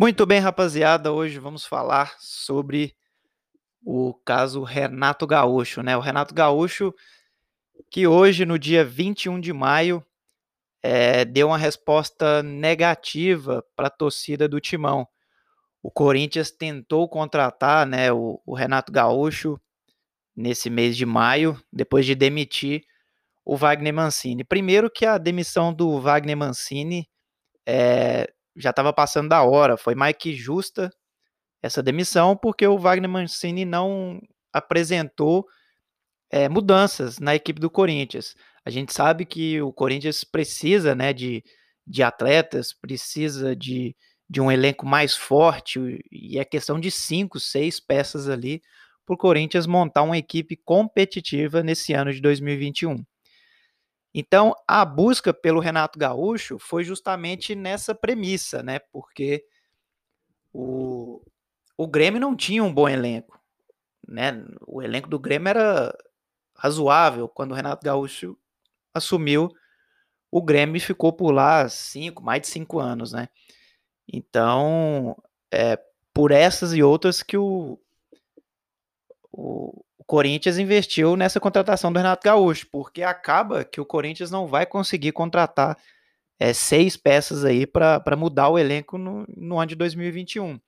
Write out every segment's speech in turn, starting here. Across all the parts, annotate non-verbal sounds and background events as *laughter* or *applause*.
Muito bem, rapaziada. Hoje vamos falar sobre o caso Renato Gaúcho, né? O Renato Gaúcho, que hoje, no dia 21 de maio, é, deu uma resposta negativa para a torcida do Timão. O Corinthians tentou contratar né, o, o Renato Gaúcho nesse mês de maio, depois de demitir o Wagner Mancini. Primeiro que a demissão do Wagner Mancini é, já estava passando da hora, foi mais que justa essa demissão, porque o Wagner Mancini não apresentou é, mudanças na equipe do Corinthians. A gente sabe que o Corinthians precisa né, de, de atletas, precisa de, de um elenco mais forte, e é questão de cinco, seis peças ali para o Corinthians montar uma equipe competitiva nesse ano de 2021. Então, a busca pelo Renato Gaúcho foi justamente nessa premissa, né? Porque o, o Grêmio não tinha um bom elenco, né? O elenco do Grêmio era razoável quando o Renato Gaúcho assumiu o Grêmio ficou por lá cinco, mais de cinco anos, né? Então, é por essas e outras que o, o, Corinthians investiu nessa contratação do Renato Gaúcho, porque acaba que o Corinthians não vai conseguir contratar é, seis peças aí para mudar o elenco no, no ano de 2021.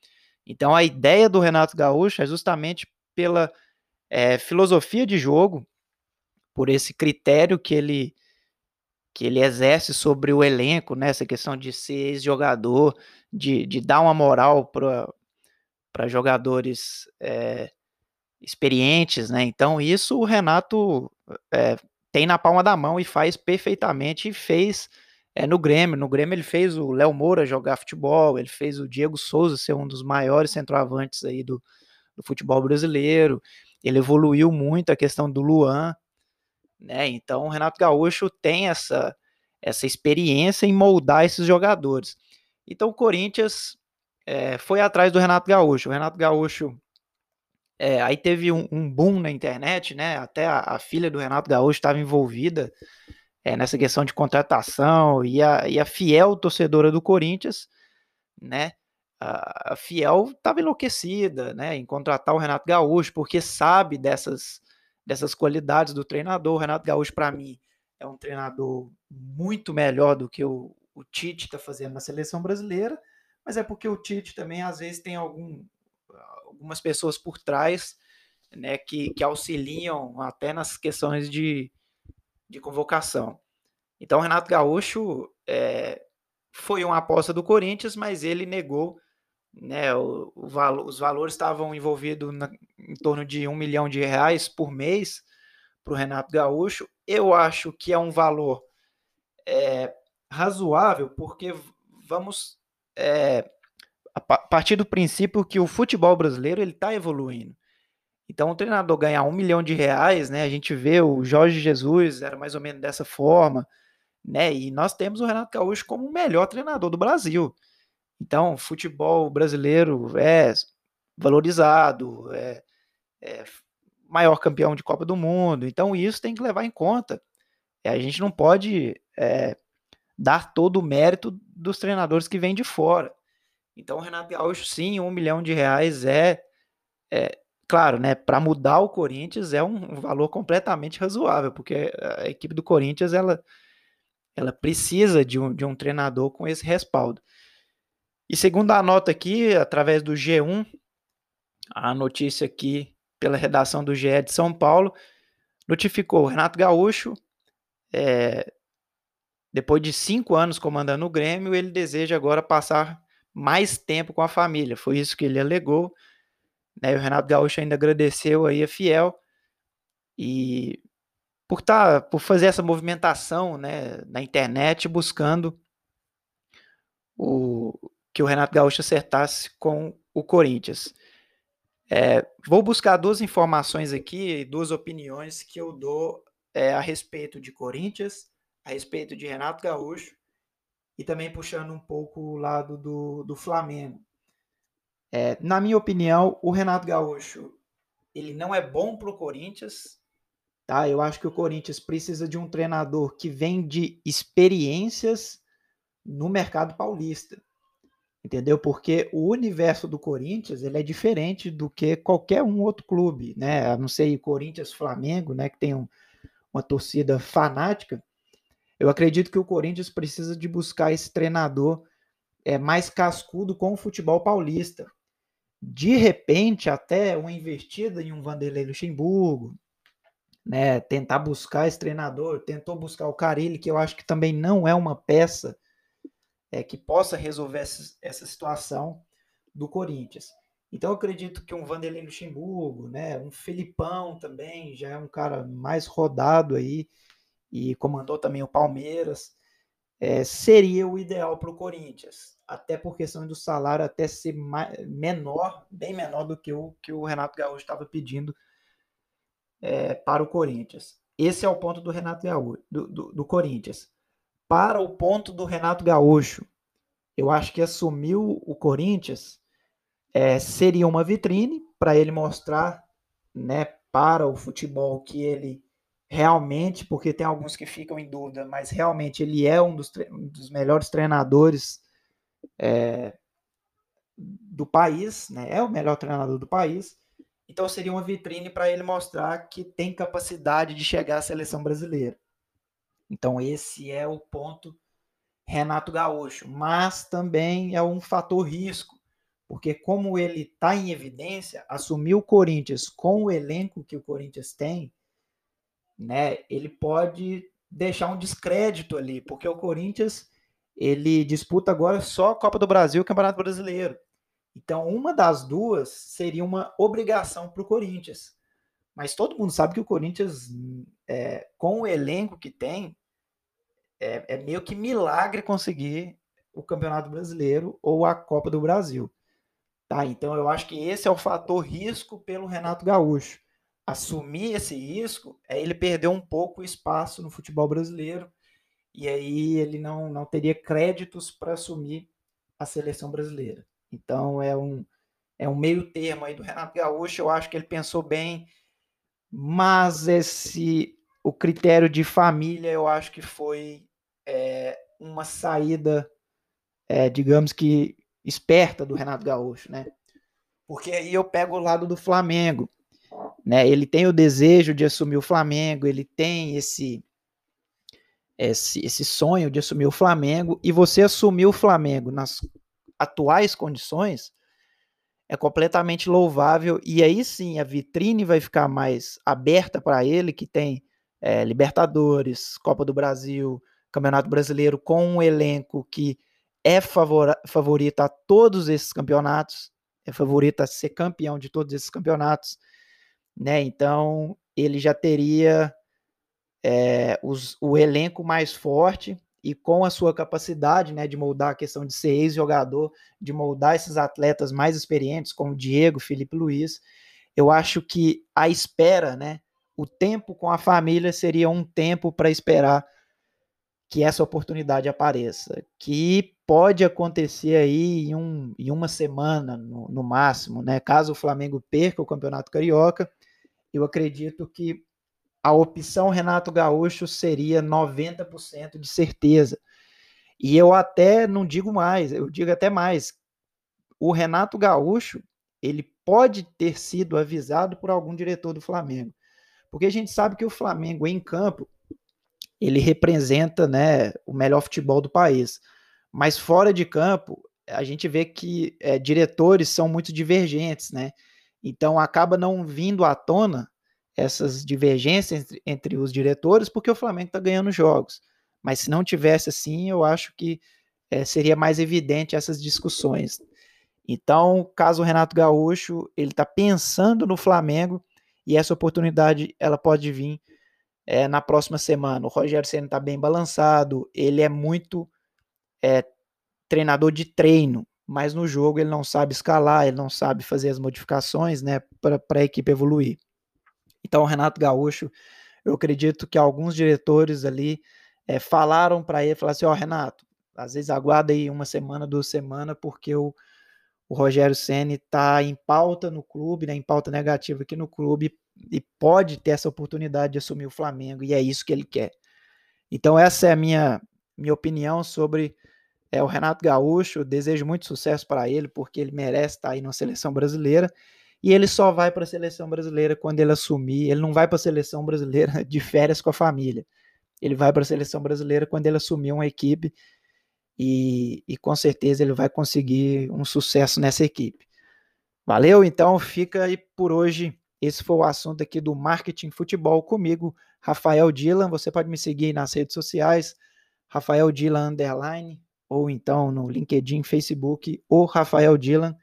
Então a ideia do Renato Gaúcho é justamente pela é, filosofia de jogo, por esse critério que ele que ele exerce sobre o elenco, né, questão de ser ex-jogador, de, de dar uma moral para jogadores é, experientes, né? Então isso o Renato é, tem na palma da mão e faz perfeitamente e fez é, no Grêmio. No Grêmio ele fez o Léo Moura jogar futebol, ele fez o Diego Souza ser um dos maiores centroavantes aí do, do futebol brasileiro. Ele evoluiu muito a questão do Luan, né? Então o Renato Gaúcho tem essa essa experiência em moldar esses jogadores. Então o Corinthians é, foi atrás do Renato Gaúcho. O Renato Gaúcho é, aí teve um, um, boom na internet, né? Até a, a filha do Renato Gaúcho estava envolvida é, nessa questão de contratação e a, e a fiel torcedora do Corinthians, né? A, fiel estava enlouquecida, né? Em contratar o Renato Gaúcho, porque sabe dessas, dessas qualidades do treinador. O Renato Gaúcho, para mim, é um treinador muito melhor do que o, o Tite está fazendo na seleção brasileira, mas é porque o Tite também às vezes tem algum algumas pessoas por trás, né, que, que auxiliam até nas questões de, de convocação. Então, o Renato Gaúcho é, foi uma aposta do Corinthians, mas ele negou, né, o, o valo, os valores estavam envolvidos na, em torno de um milhão de reais por mês para o Renato Gaúcho. Eu acho que é um valor é, razoável, porque vamos é, a partir do princípio que o futebol brasileiro ele está evoluindo. Então, o treinador ganhar um milhão de reais, né? A gente vê o Jorge Jesus era mais ou menos dessa forma, né? E nós temos o Renato Gaúcho como o melhor treinador do Brasil. Então, o futebol brasileiro é valorizado, é, é maior campeão de Copa do Mundo. Então, isso tem que levar em conta. É, a gente não pode é, dar todo o mérito dos treinadores que vêm de fora. Então, o Renato Gaúcho, sim, um milhão de reais é, é claro, né? Para mudar o Corinthians é um, valor completamente razoável, porque a equipe do Corinthians ela, ela precisa de um, de um treinador com esse respaldo. E segundo a nota aqui, através do G1, a notícia aqui pela redação do GE de São Paulo, notificou Renato Gaúcho, é, depois de cinco anos comandando o Grêmio, ele deseja agora passar mais tempo com a família. Foi isso que ele alegou. Né? O Renato Gaúcho ainda agradeceu aí a Fiel e por tá, por fazer essa movimentação, né, na internet buscando o que o Renato Gaúcho acertasse com o Corinthians. É, vou buscar duas informações aqui, duas opiniões que eu dou é, a respeito de Corinthians, a respeito de Renato Gaúcho e também puxando um pouco o lado do, do Flamengo. É, na minha opinião, o Renato Gaúcho ele não é bom para o Corinthians. Tá? Eu acho que o Corinthians precisa de um treinador que vem de experiências no mercado paulista. entendeu? Porque o universo do Corinthians ele é diferente do que qualquer um outro clube, né? A não sei Corinthians, Flamengo, né? Que tem um, uma torcida fanática. Eu acredito que o Corinthians precisa de buscar esse treinador é, mais cascudo com o futebol paulista. De repente, até uma investida em um Vanderlei Luxemburgo, né? Tentar buscar esse treinador, tentou buscar o Carilli, que eu acho que também não é uma peça é, que possa resolver essa, essa situação do Corinthians. Então eu acredito que um Vanderlei Luxemburgo, né, um Felipão também, já é um cara mais rodado aí e comandou também o Palmeiras, é, seria o ideal para o Corinthians. Até por questão do salário até ser mais, menor, bem menor do que o que o Renato Gaúcho estava pedindo é, para o Corinthians. Esse é o ponto do Renato Gaúcho, do, do, do Corinthians para o ponto do Renato Gaúcho. Eu acho que assumiu o Corinthians é, seria uma vitrine para ele mostrar né, para o futebol que ele realmente, porque tem alguns que ficam em dúvida, mas realmente ele é um dos, um dos melhores treinadores é, do país, né, é o melhor treinador do país. Então seria uma vitrine para ele mostrar que tem capacidade de chegar à seleção brasileira. Então, esse é o ponto Renato Gaúcho. Mas também é um fator risco, porque, como ele está em evidência, assumir o Corinthians com o elenco que o Corinthians tem, né, ele pode deixar um descrédito ali, porque o Corinthians ele disputa agora só a Copa do Brasil e o Campeonato Brasileiro. Então, uma das duas seria uma obrigação para o Corinthians. Mas todo mundo sabe que o Corinthians, é, com o elenco que tem, é, é meio que milagre conseguir o Campeonato Brasileiro ou a Copa do Brasil. Tá? Então eu acho que esse é o fator risco pelo Renato Gaúcho. Assumir esse risco é ele perder um pouco o espaço no futebol brasileiro e aí ele não, não teria créditos para assumir a seleção brasileira. Então é um, é um meio termo aí do Renato Gaúcho. Eu acho que ele pensou bem, mas esse o critério de família eu acho que foi é, uma saída, é, digamos que esperta do Renato Gaúcho, né? Porque aí eu pego o lado do Flamengo, né? Ele tem o desejo de assumir o Flamengo, ele tem esse esse, esse sonho de assumir o Flamengo e você assumir o Flamengo nas atuais condições é completamente louvável e aí sim a vitrine vai ficar mais aberta para ele que tem é, Libertadores, Copa do Brasil, Campeonato Brasileiro com um elenco que é favor, favorito a todos esses campeonatos, é favorito a ser campeão de todos esses campeonatos, né? Então ele já teria é, os, o elenco mais forte e com a sua capacidade, né, de moldar a questão de ser ex-jogador, de moldar esses atletas mais experientes, como Diego, Felipe Luiz, eu acho que a espera, né, o tempo com a família seria um tempo para esperar que essa oportunidade apareça, que pode acontecer aí em, um, em uma semana, no, no, máximo, né? Caso o Flamengo perca o Campeonato Carioca, eu acredito que a opção Renato Gaúcho seria 90% de certeza. E eu até não digo mais, eu digo até mais. O Renato Gaúcho, ele pode ter sido avisado por algum diretor do Flamengo. Porque a gente sabe que o Flamengo em campo ele representa né, o melhor futebol do país. Mas fora de campo, a gente vê que é, diretores são muito divergentes, né? Então acaba não vindo à tona essas divergências entre, entre os diretores, porque o Flamengo está ganhando jogos. Mas se não tivesse assim, eu acho que é, seria mais evidente essas discussões. Então, caso o Renato Gaúcho ele está pensando no Flamengo e essa oportunidade ela pode vir é, na próxima semana. O Rogério Senna está bem balançado, ele é muito é, treinador de treino, mas no jogo ele não sabe escalar, ele não sabe fazer as modificações né, para a equipe evoluir. Então, o Renato Gaúcho, eu acredito que alguns diretores ali é, falaram para ele, falaram assim, ó oh, Renato, às vezes aguarda aí uma semana, duas semanas, porque o, o Rogério Senna está em pauta no clube, né, em pauta negativa aqui no clube, e pode ter essa oportunidade de assumir o Flamengo, e é isso que ele quer. Então, essa é a minha, minha opinião sobre É o Renato Gaúcho, desejo muito sucesso para ele, porque ele merece estar aí na seleção brasileira. E ele só vai para a seleção brasileira quando ele assumir. Ele não vai para a seleção brasileira *laughs* de férias com a família. Ele vai para a seleção brasileira quando ele assumir uma equipe e, e com certeza ele vai conseguir um sucesso nessa equipe. Valeu? Então fica aí por hoje. Esse foi o assunto aqui do Marketing Futebol comigo, Rafael Dilan. Você pode me seguir nas redes sociais, Rafael Dilan Underline, ou então no LinkedIn, Facebook, ou Rafael Dilan.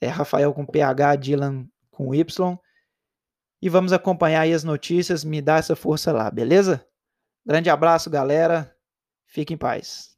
É Rafael com PH, Dilan com Y. E vamos acompanhar aí as notícias, me dá essa força lá, beleza? Grande abraço, galera. Fique em paz.